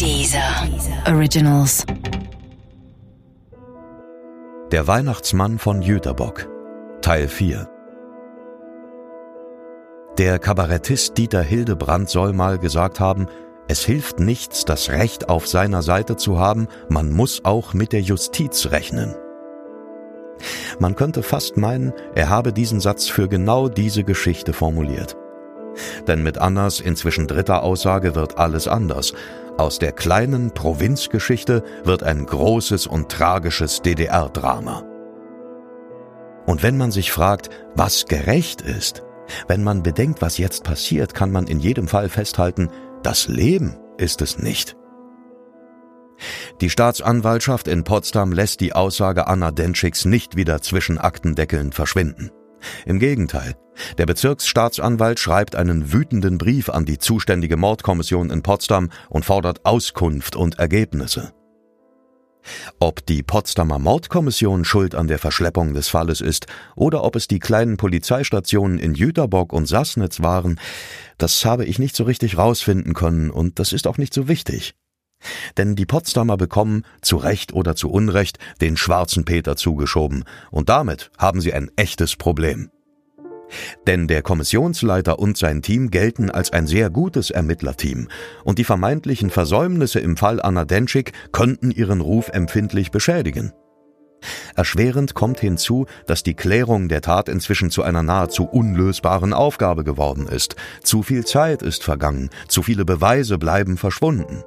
Dieser Originals. Der Weihnachtsmann von Jüterbock Teil 4 Der Kabarettist Dieter Hildebrand soll mal gesagt haben, es hilft nichts, das Recht auf seiner Seite zu haben, man muss auch mit der Justiz rechnen. Man könnte fast meinen, er habe diesen Satz für genau diese Geschichte formuliert. Denn mit Annas inzwischen dritter Aussage wird alles anders. Aus der kleinen Provinzgeschichte wird ein großes und tragisches DDR-Drama. Und wenn man sich fragt, was gerecht ist, wenn man bedenkt, was jetzt passiert, kann man in jedem Fall festhalten, das Leben ist es nicht. Die Staatsanwaltschaft in Potsdam lässt die Aussage Anna Denschicks nicht wieder zwischen Aktendeckeln verschwinden. Im Gegenteil, der Bezirksstaatsanwalt schreibt einen wütenden Brief an die zuständige Mordkommission in Potsdam und fordert Auskunft und Ergebnisse. Ob die Potsdamer Mordkommission schuld an der Verschleppung des Falles ist oder ob es die kleinen Polizeistationen in Jüterbock und Sassnitz waren, das habe ich nicht so richtig rausfinden können und das ist auch nicht so wichtig. Denn die Potsdamer bekommen, zu Recht oder zu Unrecht, den schwarzen Peter zugeschoben, und damit haben sie ein echtes Problem. Denn der Kommissionsleiter und sein Team gelten als ein sehr gutes Ermittlerteam, und die vermeintlichen Versäumnisse im Fall Anna Denschik könnten ihren Ruf empfindlich beschädigen. Erschwerend kommt hinzu, dass die Klärung der Tat inzwischen zu einer nahezu unlösbaren Aufgabe geworden ist. Zu viel Zeit ist vergangen, zu viele Beweise bleiben verschwunden.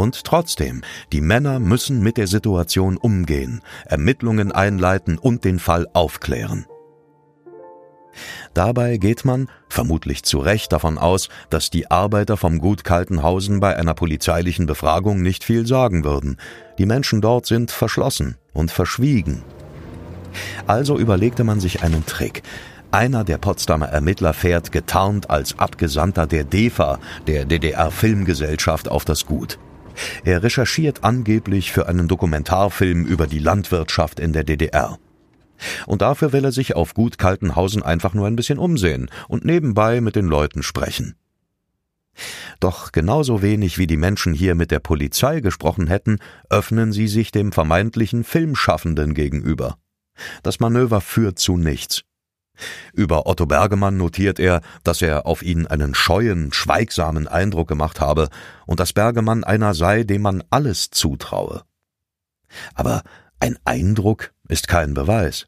Und trotzdem, die Männer müssen mit der Situation umgehen, Ermittlungen einleiten und den Fall aufklären. Dabei geht man, vermutlich zu Recht, davon aus, dass die Arbeiter vom Gut Kaltenhausen bei einer polizeilichen Befragung nicht viel sagen würden. Die Menschen dort sind verschlossen und verschwiegen. Also überlegte man sich einen Trick. Einer der Potsdamer Ermittler fährt getarnt als Abgesandter der DEFA, der DDR Filmgesellschaft, auf das Gut. Er recherchiert angeblich für einen Dokumentarfilm über die Landwirtschaft in der DDR. Und dafür will er sich auf Gut Kaltenhausen einfach nur ein bisschen umsehen und nebenbei mit den Leuten sprechen. Doch genauso wenig wie die Menschen hier mit der Polizei gesprochen hätten, öffnen sie sich dem vermeintlichen Filmschaffenden gegenüber. Das Manöver führt zu nichts. Über Otto Bergemann notiert er, dass er auf ihn einen scheuen, schweigsamen Eindruck gemacht habe und dass Bergemann einer sei, dem man alles zutraue. Aber ein Eindruck ist kein Beweis.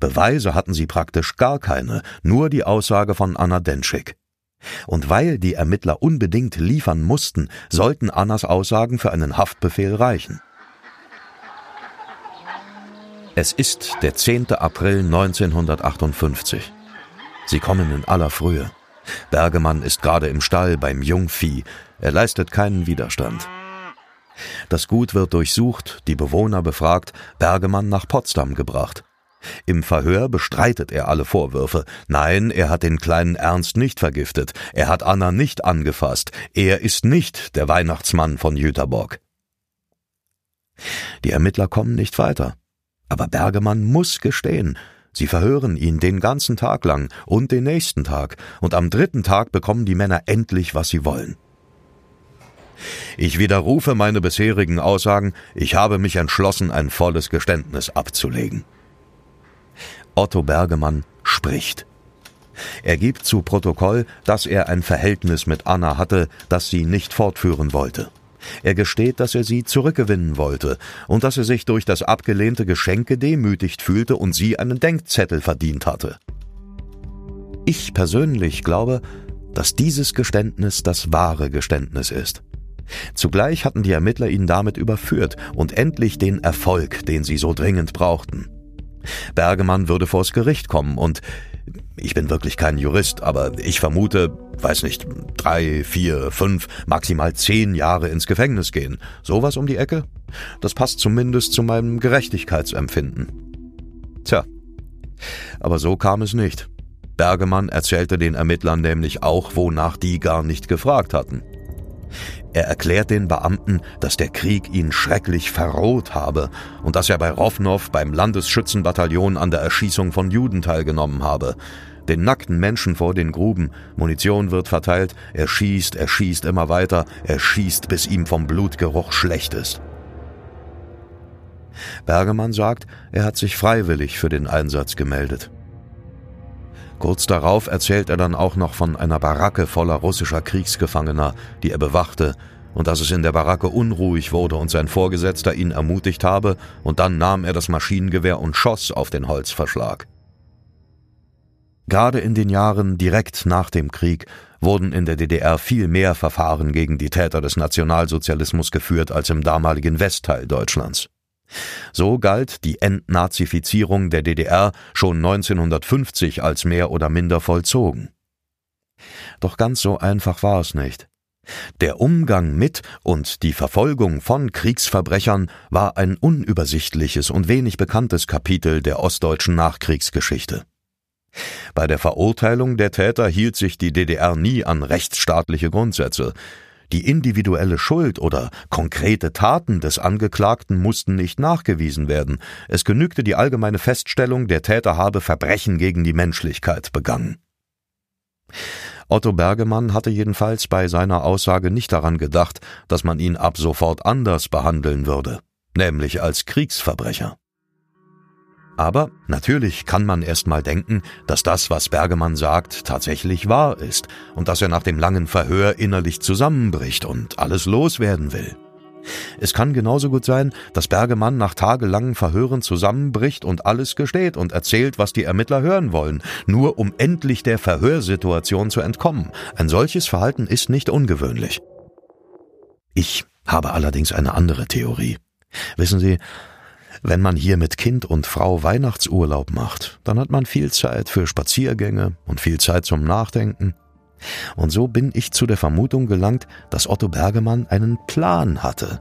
Beweise hatten sie praktisch gar keine, nur die Aussage von Anna Denschik. Und weil die Ermittler unbedingt liefern mussten, sollten Annas Aussagen für einen Haftbefehl reichen. Es ist der 10. April 1958. Sie kommen in aller Frühe. Bergemann ist gerade im Stall beim Jungvieh. Er leistet keinen Widerstand. Das Gut wird durchsucht, die Bewohner befragt, Bergemann nach Potsdam gebracht. Im Verhör bestreitet er alle Vorwürfe. Nein, er hat den kleinen Ernst nicht vergiftet. Er hat Anna nicht angefasst. Er ist nicht der Weihnachtsmann von Jüterbock. Die Ermittler kommen nicht weiter. Aber Bergemann muss gestehen. Sie verhören ihn den ganzen Tag lang und den nächsten Tag, und am dritten Tag bekommen die Männer endlich, was sie wollen. Ich widerrufe meine bisherigen Aussagen, ich habe mich entschlossen, ein volles Geständnis abzulegen. Otto Bergemann spricht. Er gibt zu Protokoll, dass er ein Verhältnis mit Anna hatte, das sie nicht fortführen wollte. Er gesteht, dass er sie zurückgewinnen wollte und dass er sich durch das abgelehnte Geschenk gedemütigt fühlte und sie einen Denkzettel verdient hatte. Ich persönlich glaube, dass dieses Geständnis das wahre Geständnis ist. Zugleich hatten die Ermittler ihn damit überführt und endlich den Erfolg, den sie so dringend brauchten. Bergemann würde vors Gericht kommen und ich bin wirklich kein Jurist, aber ich vermute, weiß nicht, drei, vier, fünf, maximal zehn Jahre ins Gefängnis gehen. Sowas um die Ecke? Das passt zumindest zu meinem Gerechtigkeitsempfinden. Tja, aber so kam es nicht. Bergemann erzählte den Ermittlern nämlich auch, wonach die gar nicht gefragt hatten. Er erklärt den Beamten, dass der Krieg ihn schrecklich verroht habe und dass er bei Rownow beim Landesschützenbataillon an der Erschießung von Juden teilgenommen habe. Den nackten Menschen vor den Gruben, Munition wird verteilt, er schießt, er schießt immer weiter, er schießt, bis ihm vom Blutgeruch schlecht ist. Bergemann sagt, er hat sich freiwillig für den Einsatz gemeldet. Kurz darauf erzählt er dann auch noch von einer Baracke voller russischer Kriegsgefangener, die er bewachte, und dass es in der Baracke unruhig wurde und sein Vorgesetzter ihn ermutigt habe, und dann nahm er das Maschinengewehr und schoss auf den Holzverschlag. Gerade in den Jahren direkt nach dem Krieg wurden in der DDR viel mehr Verfahren gegen die Täter des Nationalsozialismus geführt als im damaligen Westteil Deutschlands. So galt die Entnazifizierung der DDR schon 1950 als mehr oder minder vollzogen. Doch ganz so einfach war es nicht. Der Umgang mit und die Verfolgung von Kriegsverbrechern war ein unübersichtliches und wenig bekanntes Kapitel der ostdeutschen Nachkriegsgeschichte. Bei der Verurteilung der Täter hielt sich die DDR nie an rechtsstaatliche Grundsätze. Die individuelle Schuld oder konkrete Taten des Angeklagten mussten nicht nachgewiesen werden. Es genügte die allgemeine Feststellung, der Täter habe Verbrechen gegen die Menschlichkeit begangen. Otto Bergemann hatte jedenfalls bei seiner Aussage nicht daran gedacht, dass man ihn ab sofort anders behandeln würde, nämlich als Kriegsverbrecher. Aber natürlich kann man erst mal denken, dass das, was Bergemann sagt, tatsächlich wahr ist und dass er nach dem langen Verhör innerlich zusammenbricht und alles loswerden will. Es kann genauso gut sein, dass Bergemann nach tagelangen Verhören zusammenbricht und alles gesteht und erzählt, was die Ermittler hören wollen, nur um endlich der Verhörsituation zu entkommen. Ein solches Verhalten ist nicht ungewöhnlich. Ich habe allerdings eine andere Theorie. Wissen Sie, wenn man hier mit Kind und Frau Weihnachtsurlaub macht, dann hat man viel Zeit für Spaziergänge und viel Zeit zum Nachdenken. Und so bin ich zu der Vermutung gelangt, dass Otto Bergemann einen Plan hatte.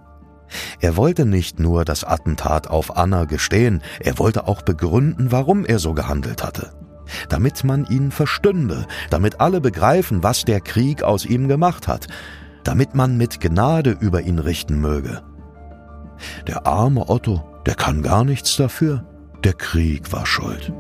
Er wollte nicht nur das Attentat auf Anna gestehen, er wollte auch begründen, warum er so gehandelt hatte. Damit man ihn verstünde, damit alle begreifen, was der Krieg aus ihm gemacht hat, damit man mit Gnade über ihn richten möge. Der arme Otto der kann gar nichts dafür. Der Krieg war schuld.